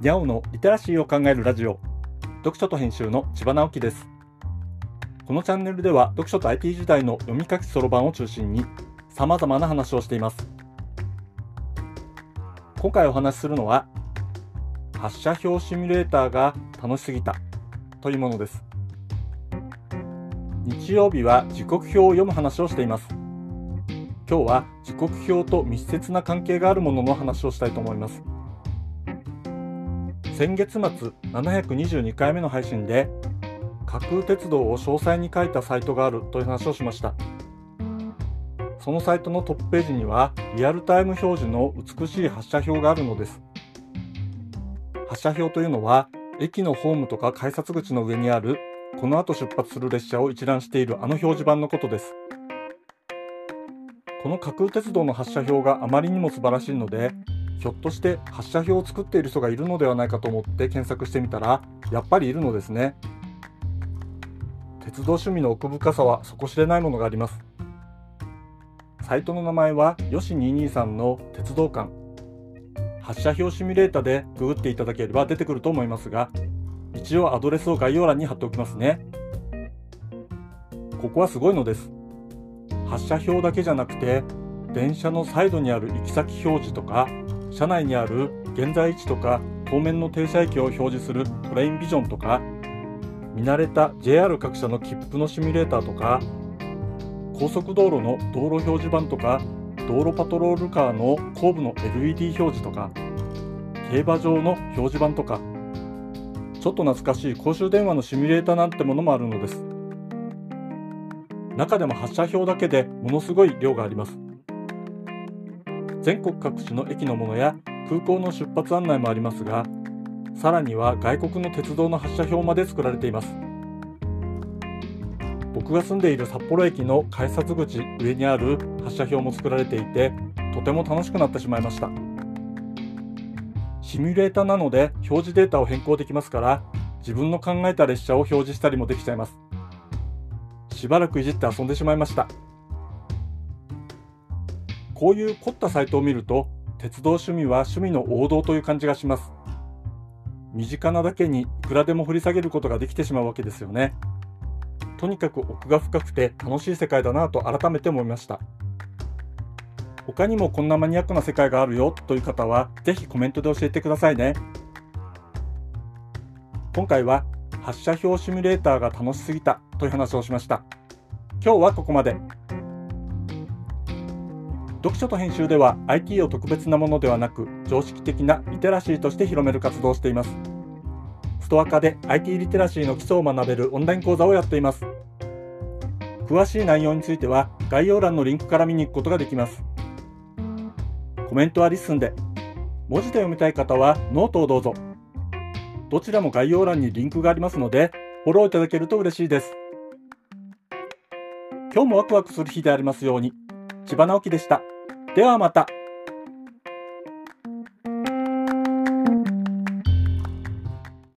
にゃおのリテラシーを考えるラジオ。読書と編集の千葉直樹です。このチャンネルでは読書と IT 時代の読み書きそろばんを中心に様々な話をしています。今回お話しするのは発射表シミュレーターが楽しすぎたというものです。日曜日は時刻表を読む話をしています。今日は時刻表と密接な関係があるものの話をしたいと思います。先月末722回目の配信で架空鉄道を詳細に書いたサイトがあるという話をしました。そのサイトのトップページにはリアルタイム表示の美しい発車表があるのです。発車表というのは駅のホームとか改札口の上にあるこの後出発する列車を一覧しているあの表示板のことです。この架空鉄道の発車表があまりにも素晴らしいのでひょっとして発射表を作っている人がいるのではないかと思って検索してみたらやっぱりいるのですね。鉄道趣味の奥深さは底知れないものがあります。サイトの名前はよし223の鉄道館。発射表シミュレータでググっていただければ出てくると思いますが一応アドレスを概要欄に貼っておきますね。ここはすごいのです。発射表だけじゃなくて電車のサイドにある行き先表示とか車内にある現在位置とか当面の停車駅を表示するトレインビジョンとか見慣れた JR 各社の切符のシミュレーターとか高速道路の道路表示板とか道路パトロールカーの後部の LED 表示とか競馬場の表示板とかちょっと懐かしい公衆電話のシミュレーターなんてものもあるのです。中でも発車表だけでものすごい量があります。全国各地の駅のものや空港の出発案内もありますがさらには外国の鉄道の発車表まで作られています。僕が住んでいる札幌駅の改札口上にある発車表も作られていてとても楽しくなってしまいました。シミュレーターなので表示データを変更できますから自分の考えた列車を表示したりもできちゃいます。しばらくいじって遊んでしまいました。こういう凝ったサイトを見ると鉄道趣味は趣味の王道という感じがします。身近なだけにいくらでも掘り下げることができてしまうわけですよね。とにかく奥が深くて楽しい世界だなと改めて思いました。他にもこんなマニアックな世界があるよという方はぜひコメントで教えてくださいね。今回は発車標シミュレーターが楽しすぎたという話をしました。今日はここまで。読書と編集では IT を特別なものではなく常識的なリテラシーとして広める活動をしています。ストアカで IT リテラシーの基礎を学べるオンライン講座をやっています。詳しい内容については概要欄のリンクから見に行くことができます。コメントは LISTEN で文字で読みたい方はノートをどうぞ。どちらも概要欄にリンクがありますのでフォローいただけると嬉しいです。今日もワクワクする日でありますように。千葉直樹でした。ではまた。